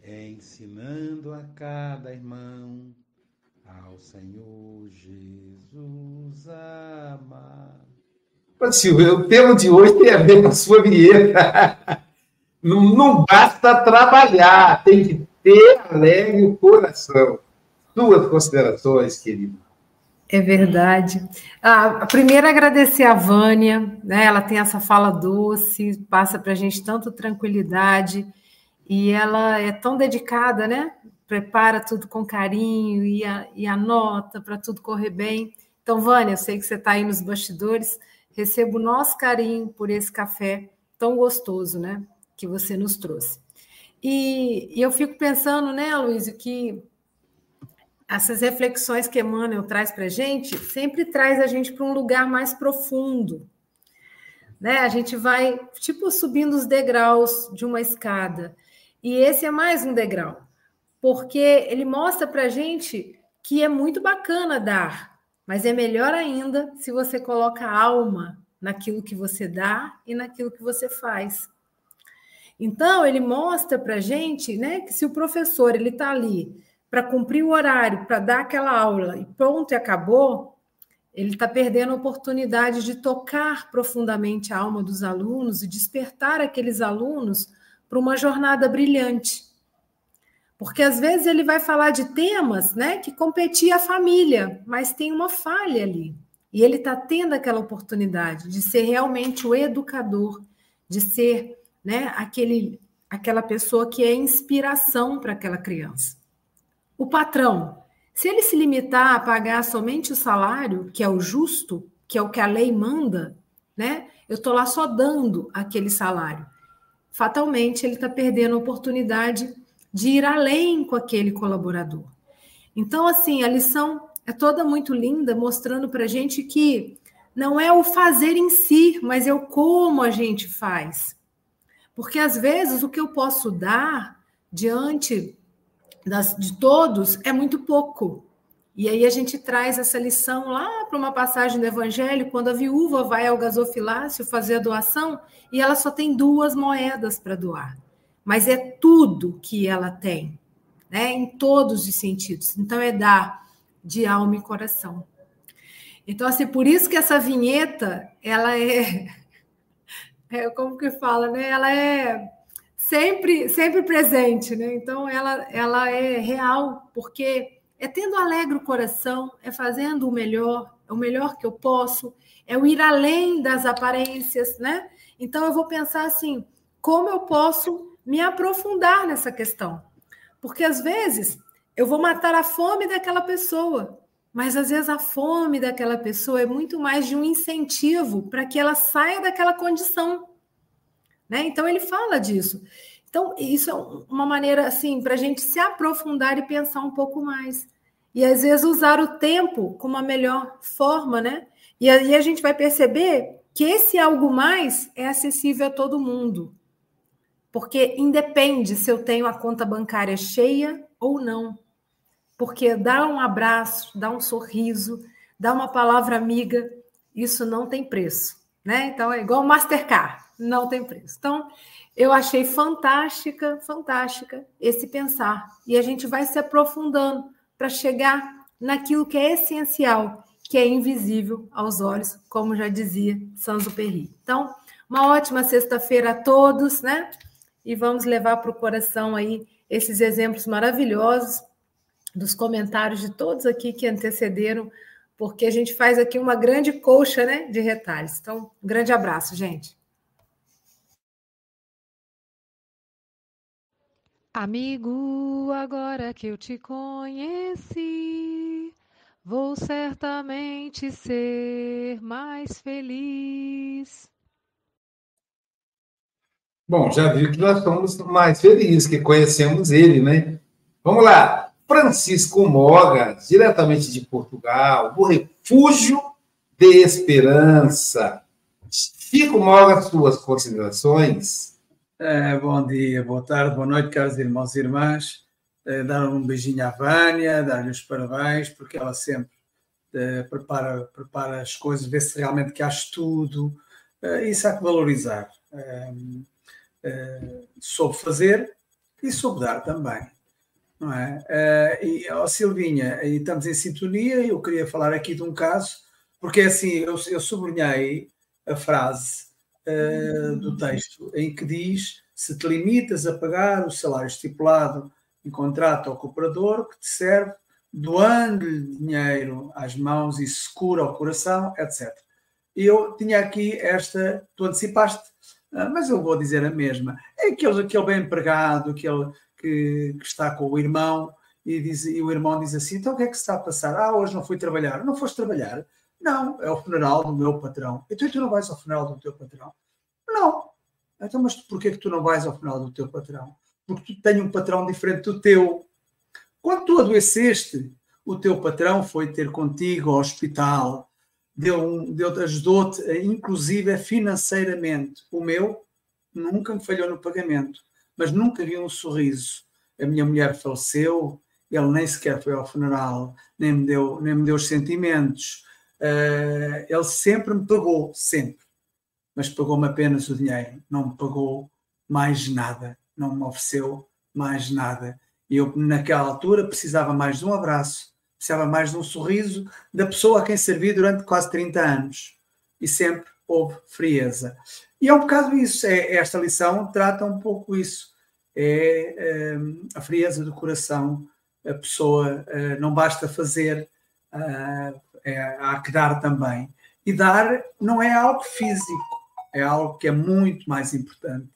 ensinando a cada irmão ao Senhor Jesus amar. Silvio, o tema de hoje tem a ver com a sua vinheta. Não, não basta trabalhar, tem que ter alegre o coração. Duas considerações, querido. É verdade. Ah, primeiro, agradecer a Vânia, né? ela tem essa fala doce, passa para a gente tanta tranquilidade, e ela é tão dedicada, né? Prepara tudo com carinho e, a, e anota para tudo correr bem. Então, Vânia, eu sei que você está aí nos bastidores, recebo o nosso carinho por esse café tão gostoso, né? Que você nos trouxe. E, e eu fico pensando, né, Luiz, que essas reflexões que Emmanuel traz para a gente sempre traz a gente para um lugar mais profundo. Né? A gente vai, tipo, subindo os degraus de uma escada. E esse é mais um degrau, porque ele mostra para a gente que é muito bacana dar, mas é melhor ainda se você coloca alma naquilo que você dá e naquilo que você faz. Então, ele mostra para a gente né, que se o professor ele está ali para cumprir o horário, para dar aquela aula e pronto e acabou, ele está perdendo a oportunidade de tocar profundamente a alma dos alunos e despertar aqueles alunos para uma jornada brilhante. Porque às vezes ele vai falar de temas né, que competia a família, mas tem uma falha ali. E ele está tendo aquela oportunidade de ser realmente o educador, de ser né, aquele, aquela pessoa que é inspiração para aquela criança. O patrão, se ele se limitar a pagar somente o salário, que é o justo, que é o que a lei manda, né? Eu estou lá só dando aquele salário. Fatalmente ele está perdendo a oportunidade de ir além com aquele colaborador. Então, assim, a lição é toda muito linda, mostrando para a gente que não é o fazer em si, mas é o como a gente faz. Porque às vezes o que eu posso dar diante das, de todos é muito pouco. E aí a gente traz essa lição lá para uma passagem do Evangelho, quando a viúva vai ao gasofilácio fazer a doação e ela só tem duas moedas para doar. Mas é tudo que ela tem, né? em todos os sentidos. Então é dar de alma e coração. Então, assim, por isso que essa vinheta, ela é, é como que fala, né? Ela é sempre, sempre presente, né? Então ela, ela é real, porque é tendo alegre o coração, é fazendo o melhor, é o melhor que eu posso, é o ir além das aparências, né? Então eu vou pensar assim, como eu posso me aprofundar nessa questão? Porque às vezes eu vou matar a fome daquela pessoa, mas às vezes a fome daquela pessoa é muito mais de um incentivo para que ela saia daquela condição. Né? Então ele fala disso. Então, isso é uma maneira assim para a gente se aprofundar e pensar um pouco mais. E às vezes usar o tempo como a melhor forma, né? E aí a gente vai perceber que esse algo mais é acessível a todo mundo. Porque independe se eu tenho a conta bancária cheia ou não. Porque dar um abraço, dar um sorriso, dar uma palavra amiga, isso não tem preço, né? Então é igual Mastercard não tem preço. Então, eu achei fantástica, fantástica esse pensar. E a gente vai se aprofundando para chegar naquilo que é essencial, que é invisível aos olhos, como já dizia Sanzo-Perry. Então, uma ótima sexta-feira a todos, né? E vamos levar para o coração aí esses exemplos maravilhosos dos comentários de todos aqui que antecederam, porque a gente faz aqui uma grande colcha, né, de retalhos. Então, um grande abraço, gente. Amigo, agora que eu te conheci, vou certamente ser mais feliz. Bom, já viu que nós somos mais felizes, que conhecemos ele, né? Vamos lá. Francisco Mogas, diretamente de Portugal, o refúgio de esperança. Chico Mogas, suas considerações. Eh, bom dia, boa tarde, boa noite, caros irmãos e irmãs. Uh, dar um beijinho à Vânia, dar-lhe os parabéns, porque ela sempre uh, prepara, prepara as coisas, vê se realmente quer estudo. isso há que valorizar. Uh, soube fazer e soube dar também. Não é? Uh, e, oh, Silvinha, e estamos em sintonia, eu queria falar aqui de um caso, porque assim, eu, eu sublinhei a frase uh, do texto em que diz: se te limitas a pagar o salário estipulado em contrato ao cooperador que te serve, doando-lhe dinheiro às mãos e se cura ao coração, etc. Eu tinha aqui esta, tu antecipaste, mas eu vou dizer a mesma. É aquele, aquele bem empregado, aquele que, que está com o irmão e, diz, e o irmão diz assim: então o que é que se está a passar? Ah, hoje não fui trabalhar. Não foste trabalhar? Não, é o funeral do meu patrão. Então tu não vais ao funeral do teu patrão? Não. Então, mas porquê que tu não vais ao funeral do teu patrão? Porque tu tens um patrão diferente do teu. Quando tu adoeceste, o teu patrão foi ter contigo ao hospital, deu, deu, ajudou-te, inclusive financeiramente. O meu nunca me falhou no pagamento, mas nunca vi um sorriso. A minha mulher faleceu, ele nem sequer foi ao funeral, nem me deu, nem me deu os sentimentos. Uh, ele sempre me pagou, sempre. Mas pagou-me apenas o dinheiro, não me pagou mais nada, não me ofereceu mais nada. E eu, naquela altura, precisava mais de um abraço, precisava mais de um sorriso da pessoa a quem servi durante quase 30 anos. E sempre houve frieza. E é um bocado isso, é, esta lição trata um pouco isso. É, é a frieza do coração, a pessoa é, não basta fazer, é, há que dar também. E dar não é algo físico, é algo que é muito mais importante,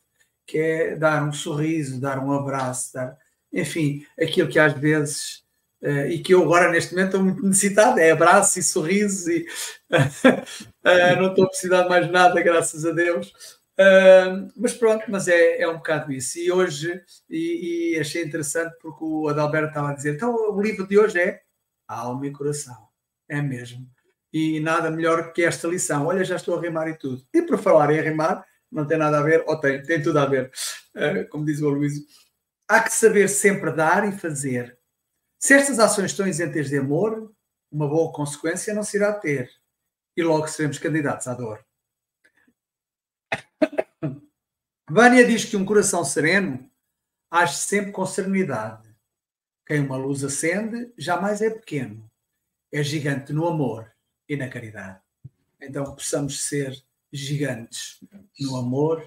que é dar um sorriso, dar um abraço, dar enfim, aquilo que às vezes, uh, e que eu agora neste momento estou muito necessitado, é abraço e sorriso, e uh, não estou a precisar de mais nada, graças a Deus. Uh, mas pronto, mas é, é um bocado isso. E hoje, e, e, achei interessante porque o Adalberto estava a dizer, então o livro de hoje é Alma e Coração. É mesmo. E nada melhor que esta lição. Olha, já estou a rimar e tudo. E por falar em rimar, não tem nada a ver, ou tem, tem tudo a ver, como diz o Luís há que saber sempre dar e fazer. Se estas ações estão isentas de amor, uma boa consequência não se irá ter. E logo seremos candidatos à dor. Vânia diz que um coração sereno age sempre com serenidade. Quem uma luz acende jamais é pequeno. É gigante no amor e na caridade. Então possamos ser gigantes no amor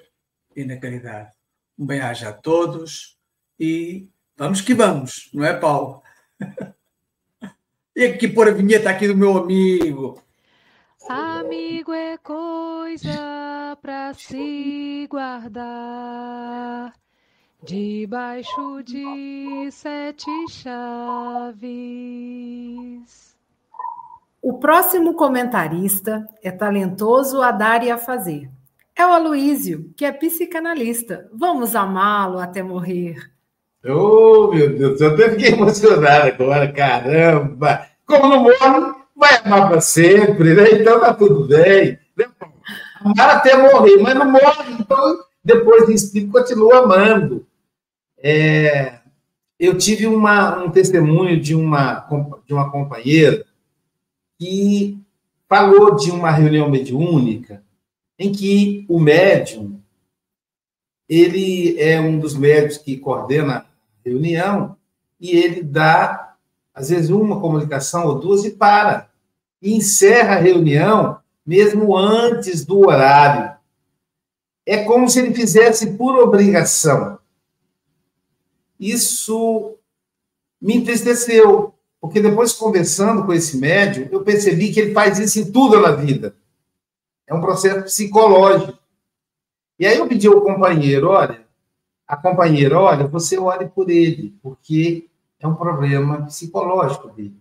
e na caridade. Um bem-aja a todos e vamos que vamos, não é, Paulo? E aqui pôr a vinheta aqui do meu amigo. Amigo é coisa para se guardar debaixo de sete chaves. O próximo comentarista é talentoso a dar e a fazer. É o Aloísio, que é psicanalista. Vamos amá-lo até morrer. Oh, meu Deus, eu até fiquei emocionado agora, caramba! Como não morre, vai amar para sempre, né? Então tá tudo bem. Amar até morrer, mas não morre, então depois de espírito continua amando. É, eu tive uma, um testemunho de uma, de uma companheira que falou de uma reunião mediúnica em que o médium ele é um dos médicos que coordena reunião e ele dá, às vezes, uma comunicação ou duas e para. E encerra a reunião mesmo antes do horário. É como se ele fizesse por obrigação. Isso me entristeceu, porque depois, conversando com esse médium, eu percebi que ele faz isso em tudo na vida. É um processo psicológico. E aí eu pedi ao companheiro, olha, a companheira, olha, você ore por ele, porque é um problema psicológico dele.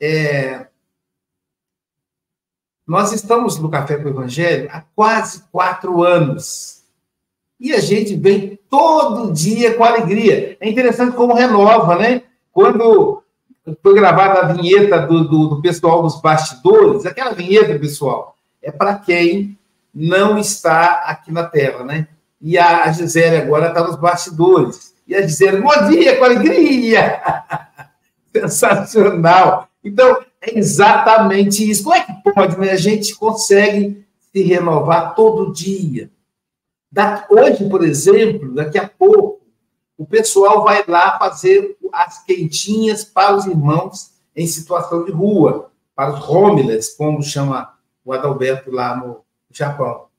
É, nós estamos no Café com o Evangelho há quase quatro anos. E a gente vem todo dia com alegria. É interessante como renova, né? Quando foi gravada a vinheta do, do, do pessoal dos bastidores, aquela vinheta, pessoal, é para quem não está aqui na tela, né? E a Gisele agora está nos bastidores. E a Gisele, bom dia, com alegria! Sensacional! Então, é exatamente isso. Como é que pode, né? A gente consegue se renovar todo dia. Da, hoje, por exemplo, daqui a pouco, o pessoal vai lá fazer as quentinhas para os irmãos em situação de rua, para os homeless, como chama o Adalberto lá no Japão.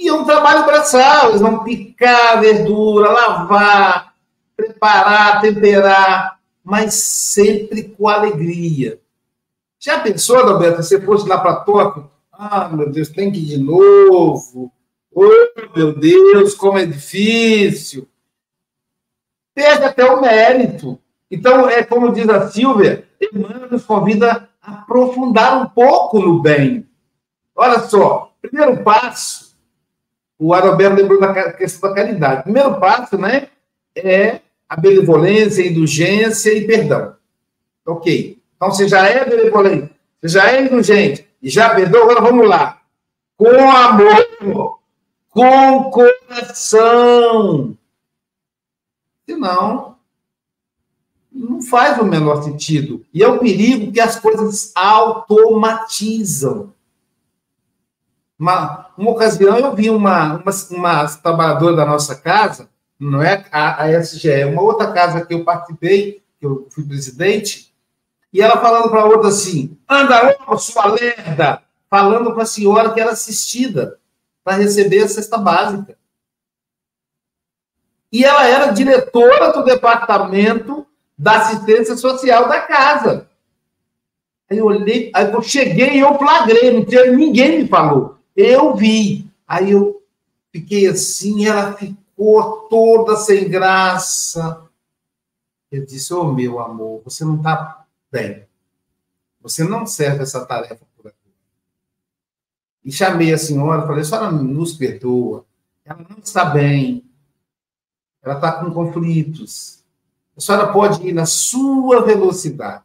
E é um trabalho braçal, eles vão picar a verdura, lavar, preparar, temperar, mas sempre com alegria. Já pensou, Adalberto, se você fosse lá para Tóquio? Ah, meu Deus, tem que ir de novo. Oh, meu Deus, como é difícil. Perde até o mérito. Então, é como diz a Silvia, Emmanuel nos convida a aprofundar um pouco no bem. Olha só, primeiro passo, o Adalberto lembrou da questão da caridade. Primeiro passo, né, é a benevolência, a indulgência e perdão. Ok. Então, você já é benevolente, você já é indulgente e já perdoa, agora vamos lá. Com amor, com coração. Senão, não faz o menor sentido. E é o perigo que as coisas automatizam. Uma, uma ocasião eu vi uma, uma, uma trabalhadora da nossa casa não é a, a SGE, é uma outra casa que eu participei, que eu fui presidente, e ela falando para a outra assim: anda, sua lerda! Falando para a senhora que era assistida para receber a cesta básica. E ela era diretora do departamento da assistência social da casa. Aí eu olhei, aí eu cheguei e eu flagrei, não tinha, ninguém me falou. Eu vi. Aí eu fiquei assim, ela ficou toda sem graça. Eu disse: Ô oh, meu amor, você não está bem. Você não serve essa tarefa por aqui. E chamei a senhora, falei: a senhora nos perdoa. Ela não está bem. Ela está com conflitos. A senhora pode ir na sua velocidade.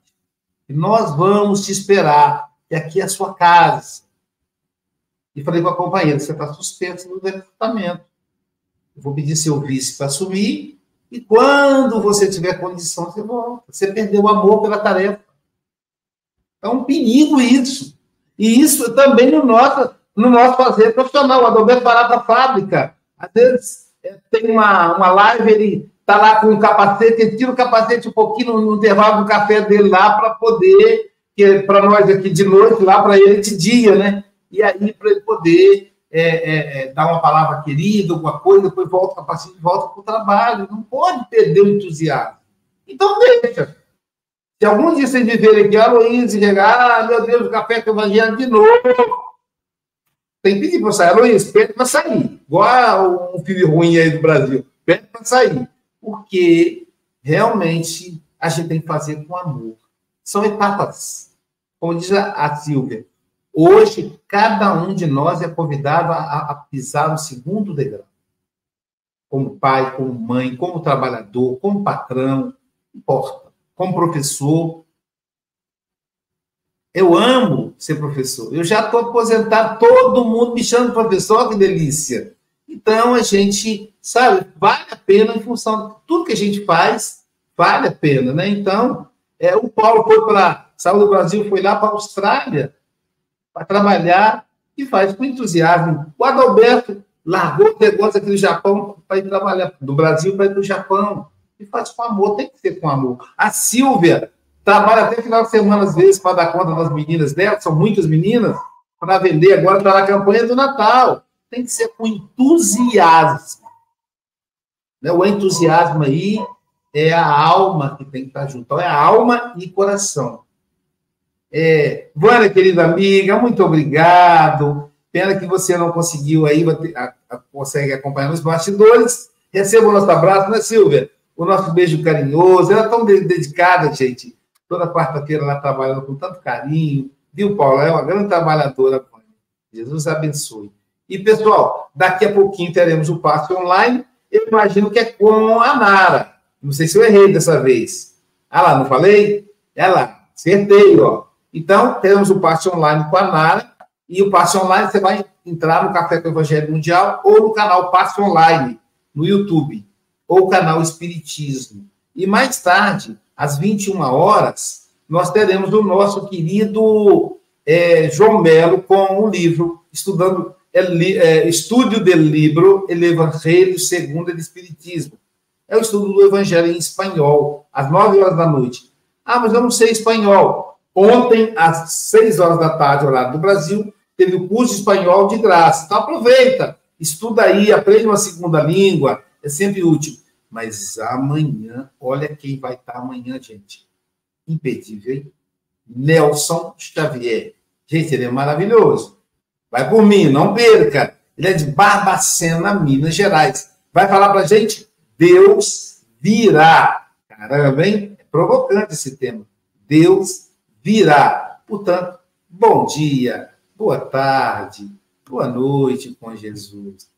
E nós vamos te esperar. E aqui é a sua casa. E falei com a companheira: você está suspenso no departamento vou pedir seu vice para assumir, e quando você tiver condição, você volta. Você perdeu o amor pela tarefa. É um perigo isso. E isso também no nosso, no nosso fazer profissional. O Adalberto parar da fábrica. Às vezes é, tem uma, uma live, ele está lá com o capacete, ele tira o capacete um pouquinho no, intervalo do café dele lá para poder, é para nós aqui de noite, lá para ele de dia, né? E aí, para ele poder é, é, é, dar uma palavra querida, alguma coisa, depois volta para volta para o trabalho. Não pode perder o entusiasmo. Então, deixa. Se algum dia vocês viverem aqui, a Luiz chegar, ah, meu Deus, o café com o evangelho de novo. Tem que pedir para sair. Luiz, pede para sair. Igual um filho ruim aí do Brasil. Pede para sair. Porque realmente a gente tem que fazer com amor. São etapas. Como diz a Silvia, Hoje, cada um de nós é convidado a, a pisar no segundo degrau. Como pai, como mãe, como trabalhador, como patrão, não importa. Como professor. Eu amo ser professor. Eu já estou aposentado, todo mundo me chama de professor, que delícia. Então, a gente, sabe, vale a pena em função de tudo que a gente faz, vale a pena, né? Então, é, o Paulo foi para Saúde do Brasil, foi lá para a Austrália, para trabalhar e faz com entusiasmo. O Adalberto largou o negócio aqui do Japão para ir trabalhar, do Brasil para ir para o Japão. E faz com amor, tem que ser com amor. A Silvia trabalha até final de semana, às vezes, para dar conta das meninas dela, são muitas meninas, para vender agora, está na campanha do Natal. Tem que ser com entusiasmo. Né? O entusiasmo aí é a alma que tem que estar junto. Então, é a alma e coração. É, Vânia, querida amiga, muito obrigado. Pena que você não conseguiu aí, a, a, consegue acompanhar nos bastidores. Receba o nosso abraço, né, Silvia? O nosso beijo carinhoso. Ela é tão dedicada, gente. Toda quarta-feira ela trabalhando com tanto carinho. Viu, Paulo? É uma grande trabalhadora. Jesus abençoe. E, pessoal, daqui a pouquinho teremos o passe online. Eu imagino que é com a Nara. Não sei se eu errei dessa vez. Ah lá, não falei? É lá. Acertei, ó. Então, temos o passe online com a Nara, e o passe online você vai entrar no Café com o Evangelho Mundial ou no canal Passe Online, no YouTube, ou canal Espiritismo. E mais tarde, às 21 horas, nós teremos o nosso querido é, João Melo com o livro Estudando el, é, estudo do livro El Evangelho segundo o Espiritismo. É o estudo do Evangelho em espanhol, às nove horas da noite. Ah, mas eu não sei espanhol. Ontem, às seis horas da tarde, horário do Brasil, teve o curso de espanhol de graça. Então, aproveita, estuda aí, aprende uma segunda língua, é sempre útil. Mas amanhã, olha quem vai estar amanhã, gente. Impedível, hein? Nelson Xavier. Gente, ele é maravilhoso. Vai por mim, não perca. Ele é de Barbacena, Minas Gerais. Vai falar para gente? Deus virá. Caramba, hein? É provocante esse tema. Deus virá. Portanto, bom dia, boa tarde, boa noite com Jesus.